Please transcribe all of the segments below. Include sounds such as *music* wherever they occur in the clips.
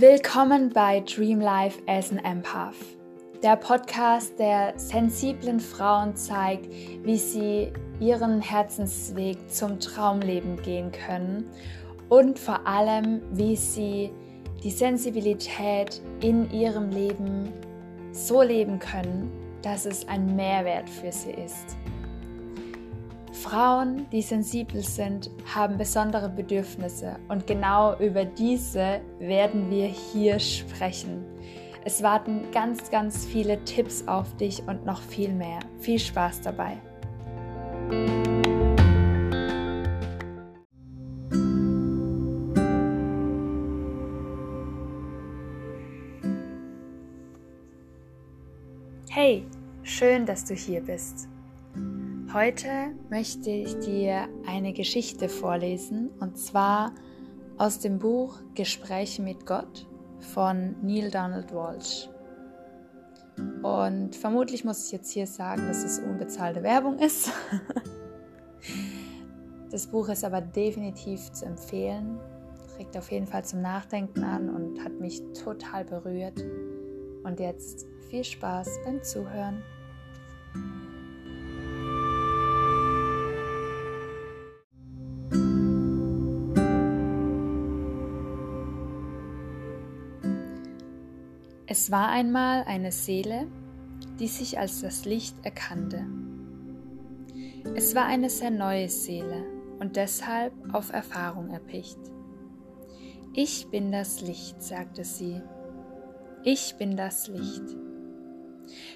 Willkommen bei Dream Life as an Empath, der Podcast, der sensiblen Frauen zeigt, wie sie ihren Herzensweg zum Traumleben gehen können und vor allem, wie sie die Sensibilität in ihrem Leben so leben können, dass es ein Mehrwert für sie ist. Frauen, die sensibel sind, haben besondere Bedürfnisse und genau über diese werden wir hier sprechen. Es warten ganz, ganz viele Tipps auf dich und noch viel mehr. Viel Spaß dabei. Hey, schön, dass du hier bist. Heute möchte ich dir eine Geschichte vorlesen und zwar aus dem Buch Gespräche mit Gott von Neil Donald Walsh. Und vermutlich muss ich jetzt hier sagen, dass es unbezahlte Werbung ist. *laughs* Das Buch ist aber definitiv zu empfehlen, regt auf jeden Fall zum Nachdenken an und hat mich total berührt. Und jetzt viel Spaß beim Zuhören. Es war einmal eine Seele, die sich als das Licht erkannte. Es war eine sehr neue Seele und deshalb auf Erfahrung erpicht. Ich bin das Licht, sagte sie. Ich bin das Licht.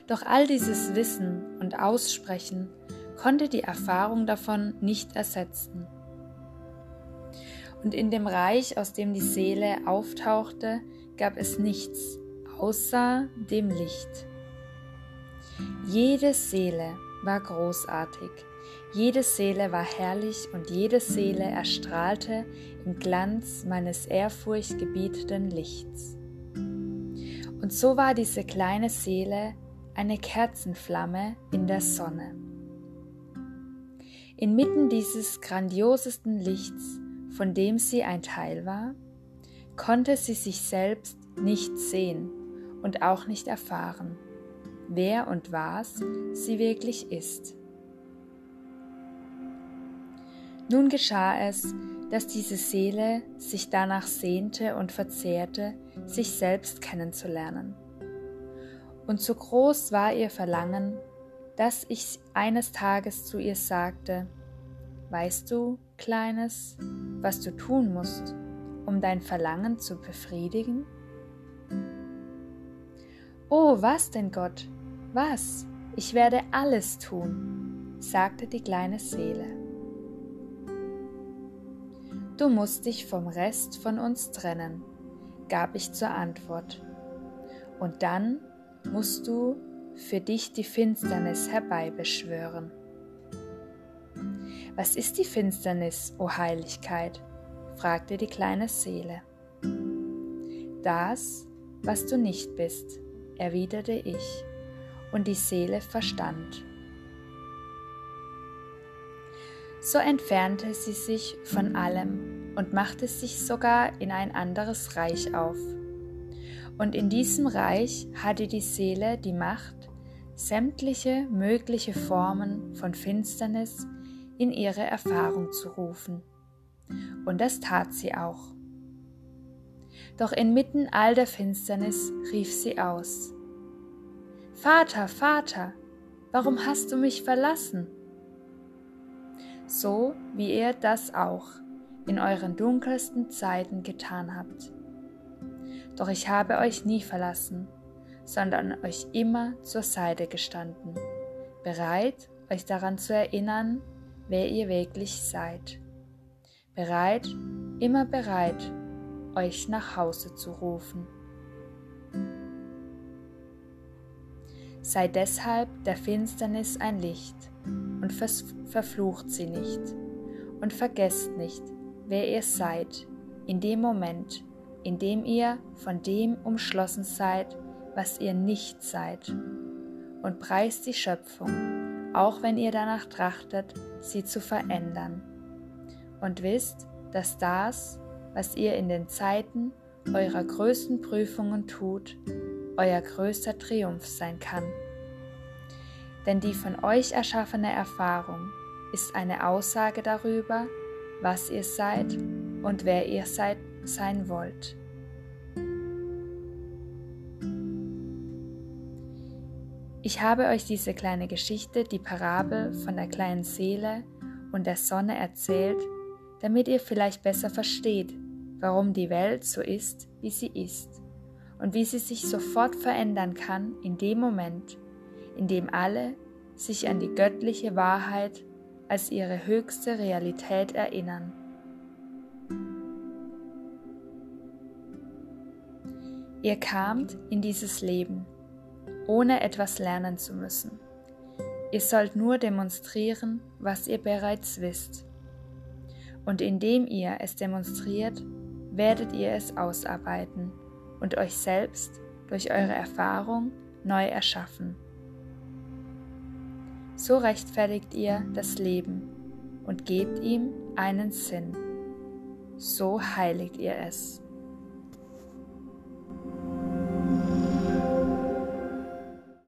Doch all dieses Wissen und Aussprechen konnte die Erfahrung davon nicht ersetzen. Und in dem Reich, aus dem die Seele auftauchte, gab es nichts, außer dem Licht. Jede Seele war großartig, jede Seele war herrlich und jede Seele erstrahlte im Glanz meines ehrfurchtgebietenden Lichts. Und so war diese kleine Seele eine Kerzenflamme in der Sonne. Inmitten dieses grandiosesten Lichts, von dem sie ein Teil war, konnte sie sich selbst nicht sehen und auch nicht erfahren, wer und was sie wirklich ist. Nun geschah es, dass diese Seele sich danach sehnte und verzehrte, sich selbst kennenzulernen. Und so groß war ihr Verlangen, dass ich eines Tages zu ihr sagte, Weißt du, Kleines, was du tun musst, um dein Verlangen zu befriedigen? Oh, was denn Gott? Was? Ich werde alles tun, sagte die kleine Seele. Du musst dich vom Rest von uns trennen, gab ich zur Antwort. Und dann musst du für dich die Finsternis herbeibeschwören. Was ist die Finsternis, o Heiligkeit? fragte die kleine Seele. Das, was du nicht bist, erwiderte ich, und die Seele verstand. So entfernte sie sich von allem und machte sich sogar in ein anderes Reich auf. Und in diesem Reich hatte die Seele die Macht, sämtliche mögliche Formen von Finsternis in ihre Erfahrung zu rufen. Und das tat sie auch. Doch inmitten all der Finsternis rief sie aus. Vater, Vater, warum hast du mich verlassen? So wie ihr das auch in euren dunkelsten Zeiten getan habt. Doch ich habe euch nie verlassen, sondern euch immer zur Seite gestanden, bereit, euch daran zu erinnern, wer ihr wirklich seid. Bereit, immer bereit, euch nach Hause zu rufen. Sei deshalb der Finsternis ein Licht und verflucht sie nicht und vergesst nicht, wer ihr seid in dem Moment, in dem ihr von dem umschlossen seid, was ihr nicht seid, und preist die Schöpfung, auch wenn ihr danach trachtet, sie zu verändern. Und wisst, dass das, was ihr in den Zeiten eurer größten Prüfungen tut, euer größter Triumph sein kann. Denn die von euch erschaffene Erfahrung ist eine Aussage darüber, was ihr seid und wer ihr seid, sein wollt. Ich habe euch diese kleine Geschichte, die Parabel von der kleinen Seele und der Sonne erzählt, damit ihr vielleicht besser versteht, warum die Welt so ist, wie sie ist und wie sie sich sofort verändern kann in dem Moment, in dem alle sich an die göttliche Wahrheit als ihre höchste Realität erinnern. Ihr kamt in dieses Leben ohne etwas lernen zu müssen. Ihr sollt nur demonstrieren, was ihr bereits wisst. Und indem ihr es demonstriert, werdet ihr es ausarbeiten und euch selbst durch eure Erfahrung neu erschaffen. So rechtfertigt ihr das Leben und gebt ihm einen Sinn. So heiligt ihr es.